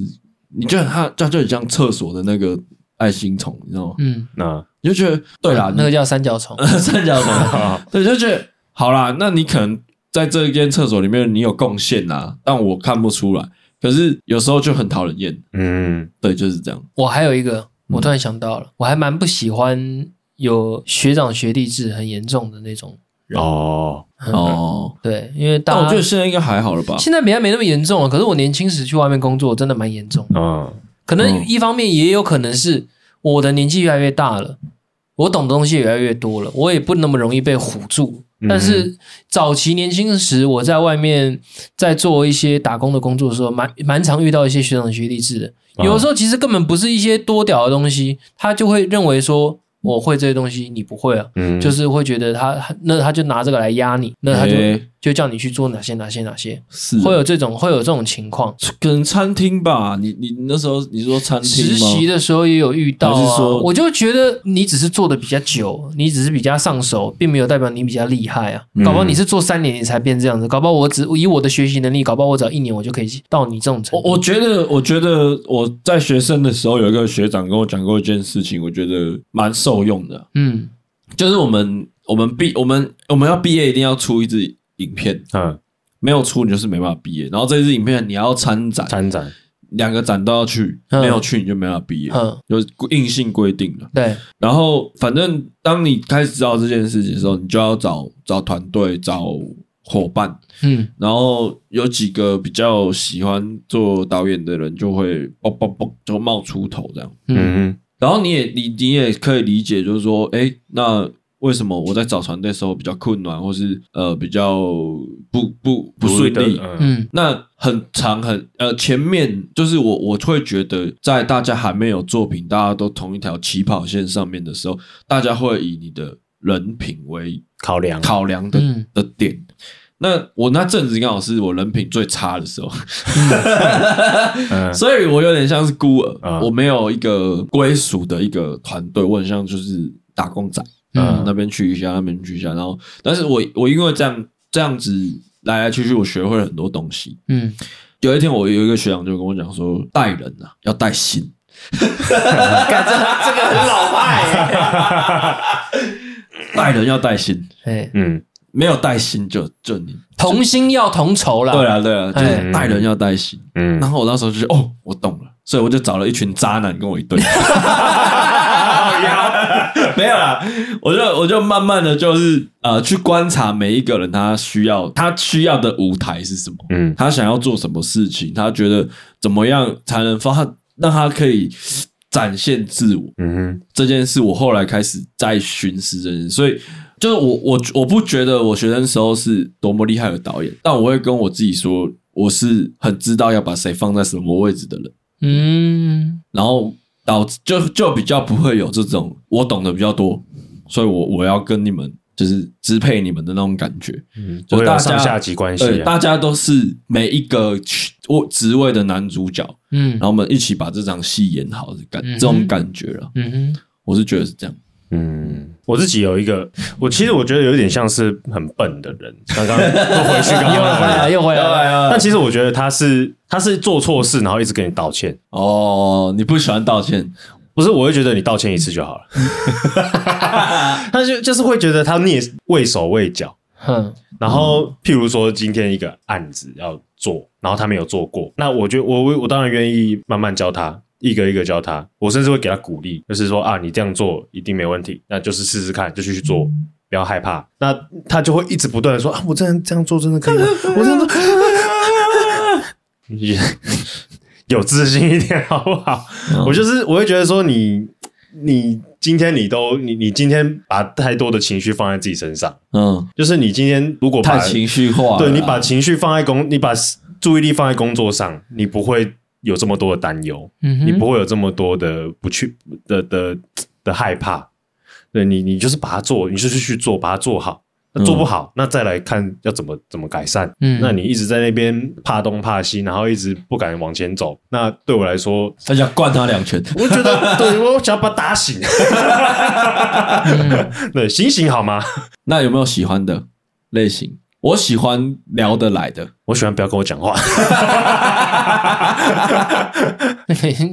你觉得他叫就很像厕所的那个爱心虫，你知道吗？嗯，那你就觉得对啦，那个叫三角虫，三角虫，对，就觉得好啦。那你可能在这一间厕所里面，你有贡献啦，但我看不出来。可是有时候就很讨人厌。嗯，对，就是这样。我还有一个，我突然想到了，我还蛮不喜欢有学长学弟制很严重的那种。哦哦，对，因为大我觉得现在应该还好了吧？现在比较没那么严重了。可是我年轻时去外面工作，真的蛮严重。嗯，可能一方面也有可能是我的年纪越来越大了，我懂的东西也越来越多了，我也不那么容易被唬住。但是早期年轻时，我在外面在做一些打工的工作的时候，蛮蛮常遇到一些学长学弟制的。有的时候其实根本不是一些多屌的东西，他就会认为说。我会这些东西，你不会啊？嗯，就是会觉得他，那他就拿这个来压你，那他就、欸、就叫你去做哪些哪些哪些，是会有这种会有这种情况。可能餐厅吧，你你那时候你说餐厅实习的时候也有遇到啊。说我就觉得你只是做的比较久，你只是比较上手，并没有代表你比较厉害啊。搞不好你是做三年你才变这样子，搞不好我只以我的学习能力，搞不好我只要一年我就可以到你这种程度。我我觉得，我觉得我在学生的时候有一个学长跟我讲过一件事情，我觉得蛮受用的。嗯。嗯，就是我们我们毕我们我们要毕业一定要出一支影片，嗯，没有出你就是没办法毕业。然后这支影片你要参展，参展两个展都要去，没有去你就没办法毕业，嗯，有硬性规定了。对，然后反正当你开始知道这件事情的时候，你就要找找团队找伙伴，嗯，然后有几个比较喜欢做导演的人就会嘣嘣嘣就冒出头这样，嗯。然后你也你你也可以理解，就是说，哎，那为什么我在找团队的时候比较困难，或是呃比较不不不顺利？嗯，那很长很呃前面就是我我会觉得，在大家还没有作品，大家都同一条起跑线上面的时候，大家会以你的人品为考量。考量的的点。那我那阵子刚好是我人品最差的时候，所以我有点像是孤儿，我没有一个归属的一个团队，我很像就是打工仔，嗯，那边去一下，那边去一下，然后，但是我我因为这样这样子来来去去，我学会了很多东西，嗯，有一天我有一个学长就跟我讲说，带人啊要带心，感觉这个很老派，带人要带心，嗯。没有带心就就你同心要同酬了。对啊对啊，就是带人要带心。嗯，然后我那时候就哦，我懂了，所以我就找了一群渣男跟我一对。没有啦，我就我就慢慢的就是呃去观察每一个人他需要他需要的舞台是什么，嗯，他想要做什么事情，他觉得怎么样才能发让他可以展现自我。嗯哼，这件事我后来开始在寻思这件事，所以就是我我我不觉得我学生时候是多么厉害的导演，但我会跟我自己说，我是很知道要把谁放在什么位置的人。嗯，然后导致就就比较不会有这种我懂得比较多，所以我我要跟你们。就是支配你们的那种感觉，嗯，就大家上下级关系，对，大家都是每一个我职位的男主角，嗯，然后我们一起把这场戏演好的感，这种感觉了，嗯哼，我是觉得是这样，嗯，我自己有一个，我其实我觉得有点像是很笨的人，刚刚又回去，刚刚又回来，又回来了，但其实我觉得他是他是做错事，然后一直跟你道歉，哦，你不喜欢道歉。不是，我会觉得你道歉一次就好了。他就就是会觉得他蹑畏手畏脚，哼。然后，譬如说今天一个案子要做，然后他没有做过，那我觉得我我当然愿意慢慢教他，一个一个教他。我甚至会给他鼓励，就是说啊，你这样做一定没问题，那就是试试看，就去做，不要害怕。那他就会一直不断的说啊，我这样这样做真的可以吗？我这样做。有自信一点好不好？嗯、我就是我会觉得说你你今天你都你你今天把太多的情绪放在自己身上，嗯，就是你今天如果把太情绪化，对，你把情绪放在工，你把注意力放在工作上，你不会有这么多的担忧，嗯，你不会有这么多的不去的的的害怕，对你你就是把它做，你就是去做，把它做好。那做不好，嗯、那再来看要怎么怎么改善。嗯，那你一直在那边怕东怕西，然后一直不敢往前走。那对我来说，他想灌他两拳。我觉得，对我想要把他打醒。嗯、对，醒醒好吗？那有没有喜欢的类型？我喜欢聊得来的，我喜欢不要跟我讲话。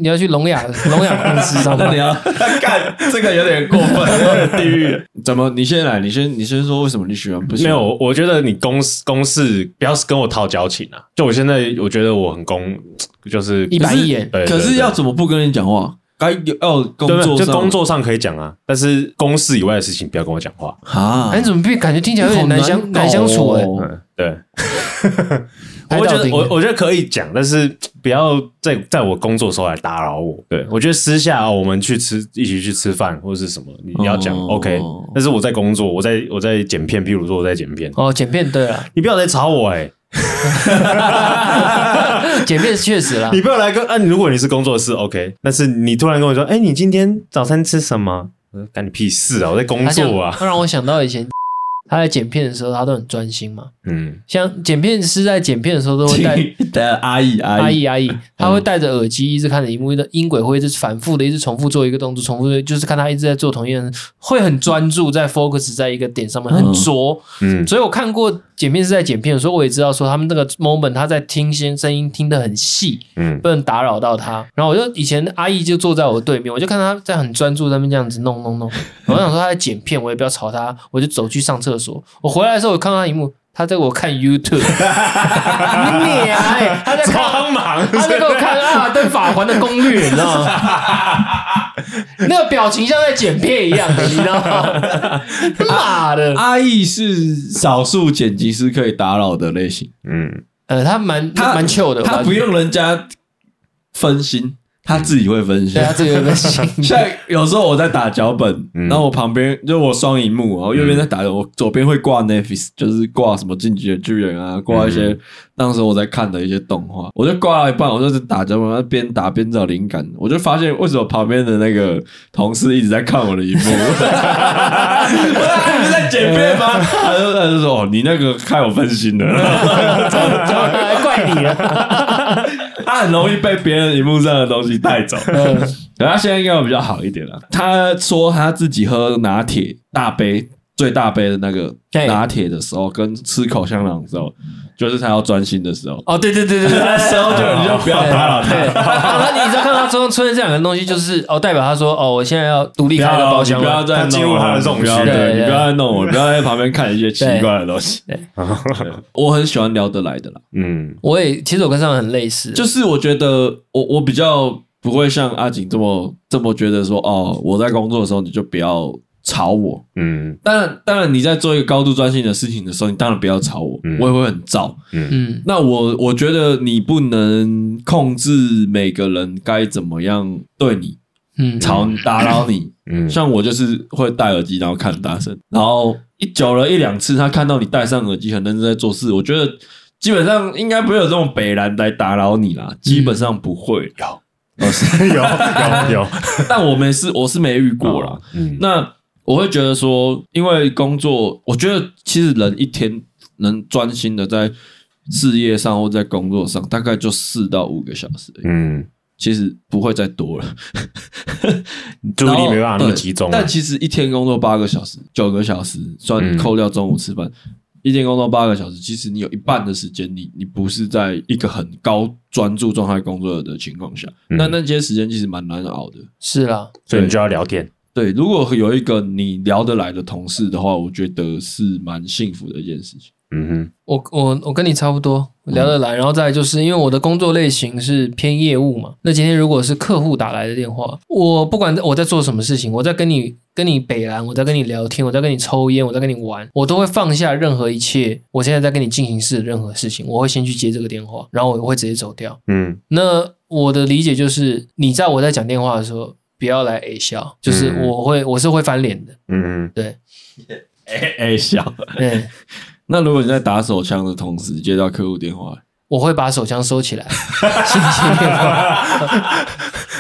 你要去聋哑 聋哑公司上班？那你要 干这个有点过分，有点地狱。怎么？你先来，你先你先说为什么你喜欢？不喜欢？没有，我觉得你公司公事不要跟我套交情啊。就我现在，我觉得我很公，就是一板一眼。可是要怎么不跟你讲话？该有哦工作上，就工作上可以讲啊，但是公事以外的事情不要跟我讲话啊！你怎么感觉听起来有点难相难相处哎？对，我觉得我我觉得可以讲，但是不要在在我工作的时候来打扰我。对，我觉得私下我们去吃一起去吃饭或者是什么，你要讲 OK。但是我在工作，我在我在剪片，譬如说我在剪片哦，剪片对啊，你不要来吵我哎。剪片确实啦，你不要来跟啊！如果你是工作室，OK，但是你突然跟我说，哎、欸，你今天早餐吃什么？我说干你屁事啊！我在工作啊！他让我想到以前。他在剪片的时候，他都很专心嘛。嗯，像剪片师在剪片的时候，都会带阿姨阿姨阿姨，他会戴着耳机，一直看着荧幕的音轨，会一直反复的，一直重复做一个动作，重复的，就是看他一直在做同一样，会很专注在 focus 在一个点上面，很拙。嗯，所以我看过剪片师在剪片的时候，我也知道说他们那个 moment 他在听先声音，听得很细，嗯，不能打扰到他。然后我就以前阿姨就坐在我对面，我就看他在很专注在那边这样子弄弄弄。我想说他在剪片，我也不要吵他，我就走去上厕所。我回来的时候，我看到他一幕，他在我看 YouTube，你娘哎，他在装忙，他在给我看啊，对法环的攻略，你知道吗？那个表情像在剪片一样的，你知道吗？妈的，阿义是少数剪辑师可以打扰的类型，嗯，呃，他蛮他蛮 chill 的，他不用人家分心。他自己会分心，对，他自己会分析。像有时候我在打脚本，然后我旁边就我双荧幕，然后右边在打，我左边会挂 Netflix，就是挂什么进击的巨人啊，挂一些当时我在看的一些动画。我就挂了一半，我就是打脚本，边打边找灵感。我就发现为什么旁边的那个同事一直在看我的荧幕？你是在剪片吗？他就他就说：“哦，你那个看我分心了，怪你了。”他很容易被别人荧幕上的东西带走。等，他现在应该比较好一点了。他说他自己喝拿铁大杯最大杯的那个拿铁的时候，跟吃口香糖的时候，就是他要专心的时候。哦，对对对对对，那时候就你就不要打扰他。那你知道看到他出现这两个东西，就是哦，代表他说哦，我现在要独立开个包厢，不要再进入他的这种区。对，你不要再弄我，不要在旁边看一些奇怪的东西。我很喜欢聊得来的啦。嗯，我也其实我跟上很类似，就是我觉得我我比较不会像阿景这么这么觉得说哦，我在工作的时候你就不要。吵我，嗯，当然，当然，你在做一个高度专心的事情的时候，你当然不要吵我，嗯、我也会很燥，嗯。嗯。那我我觉得你不能控制每个人该怎么样对你，嗯，吵你打扰你，嗯，像我就是会戴耳机，然后看很大声，然后一久了一两次，他看到你戴上耳机很认真在做事，我觉得基本上应该不会有这种北兰来打扰你啦，基本上不会。有，有有有，但我没是我是没遇过啦，嗯，那我会觉得说，因为工作，我觉得其实人一天能专心的在事业上或在工作上，大概就四到五个小时，嗯。其实不会再多了，注意力没办法那么集中。但其实一天工作八个小时、九个小时，算扣掉中午吃饭，嗯、一天工作八个小时，其实你有一半的时间，你你不是在一个很高专注状态工作的情况下，那、嗯、那些时间其实蛮难熬的。是啦，所以你就要聊天。对，如果有一个你聊得来的同事的话，我觉得是蛮幸福的一件事情。嗯哼，我我我跟你差不多聊得来，然后再来就是因为我的工作类型是偏业务嘛。那今天如果是客户打来的电话，我不管我在做什么事情，我在跟你跟你北兰，我在跟你聊天，我在跟你抽烟，我在跟你玩，我都会放下任何一切，我现在在跟你进行式的任何事情，我会先去接这个电话，然后我会直接走掉。嗯，那我的理解就是，你在我在讲电话的时候，不要来 A 笑，就是我会我是会翻脸的。嗯嗯，对，A A 笑，对。那如果你在打手枪的同时接到客户电话，我会把手枪收起来，先接电话。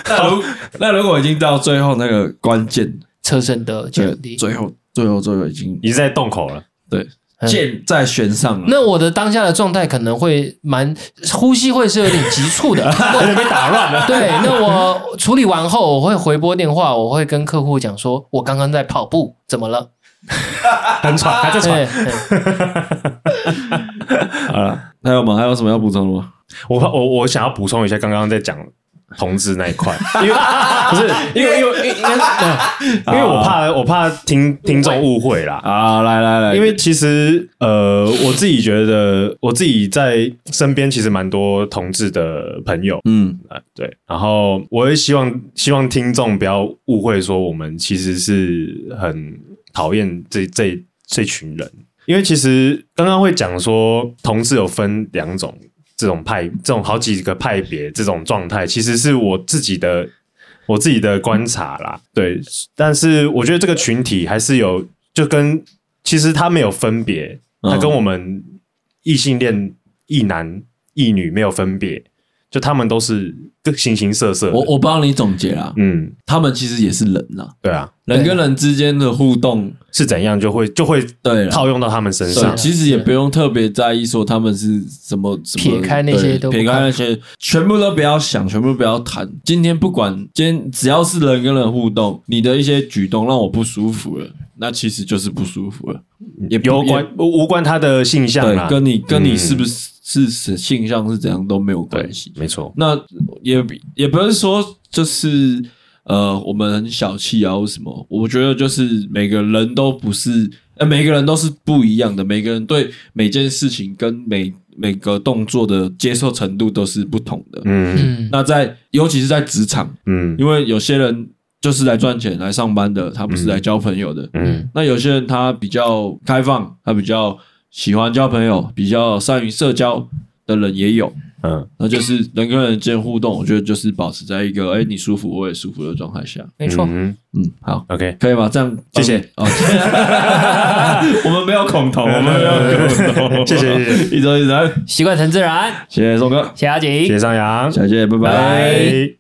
那如那如果已经到最后那个关键车身的距离，最后最后最后已经已经在洞口了，对，箭在弦上了。那我的当下的状态可能会蛮呼吸会是有点急促的，有点被打乱了。对，那我处理完后，我会回拨电话，我会跟客户讲说，我刚刚在跑步，怎么了？很喘，还在喘。好了，还有吗？还有什么要补充的吗？我我我想要补充一下，刚刚在讲同志那一块，因为不是因为因为因为因为我怕我怕听听众误会啦。啊，来来来，因为其实呃，我自己觉得我自己在身边其实蛮多同志的朋友，嗯啊对，然后我也希望希望听众不要误会，说我们其实是很。讨厌这这这群人，因为其实刚刚会讲说，同志有分两种这种派，这种好几个派别这种状态，其实是我自己的我自己的观察啦。对，但是我觉得这个群体还是有，就跟其实他没有分别，他跟我们异性恋异男异女没有分别。就他们都是各形形色色，我我帮你总结啦，嗯，他们其实也是人呐，对啊，人跟人之间的互动是怎样，就会就会对套用到他们身上，其实也不用特别在意说他们是什么，撇开那些都撇开那些，全部都不要想，全部都不要谈。今天不管今天只要是人跟人互动，你的一些举动让我不舒服了，那其实就是不舒服了，也有关无关他的性向啦，跟你跟你是不是？是是性向是怎样都没有关系，没错。那也也不是说就是呃，我们很小气啊，或什么？我觉得就是每个人都不是，呃，每个人都是不一样的。每个人对每件事情跟每每个动作的接受程度都是不同的。嗯，那在尤其是在职场，嗯，因为有些人就是来赚钱来上班的，他不是来交朋友的。嗯，那有些人他比较开放，他比较。喜欢交朋友、比较善于社交的人也有，嗯，那就是人跟人之间互动，我觉得就是保持在一个哎、欸、你舒服我也舒服的状态下，没错，嗯，好，OK，可以吗？这样，谢谢。我们没有恐同，我们没有恐同，谢谢 一周一人，习惯成自然，谢谢宋哥，谢谢阿锦，谢谢上扬，再见，拜拜。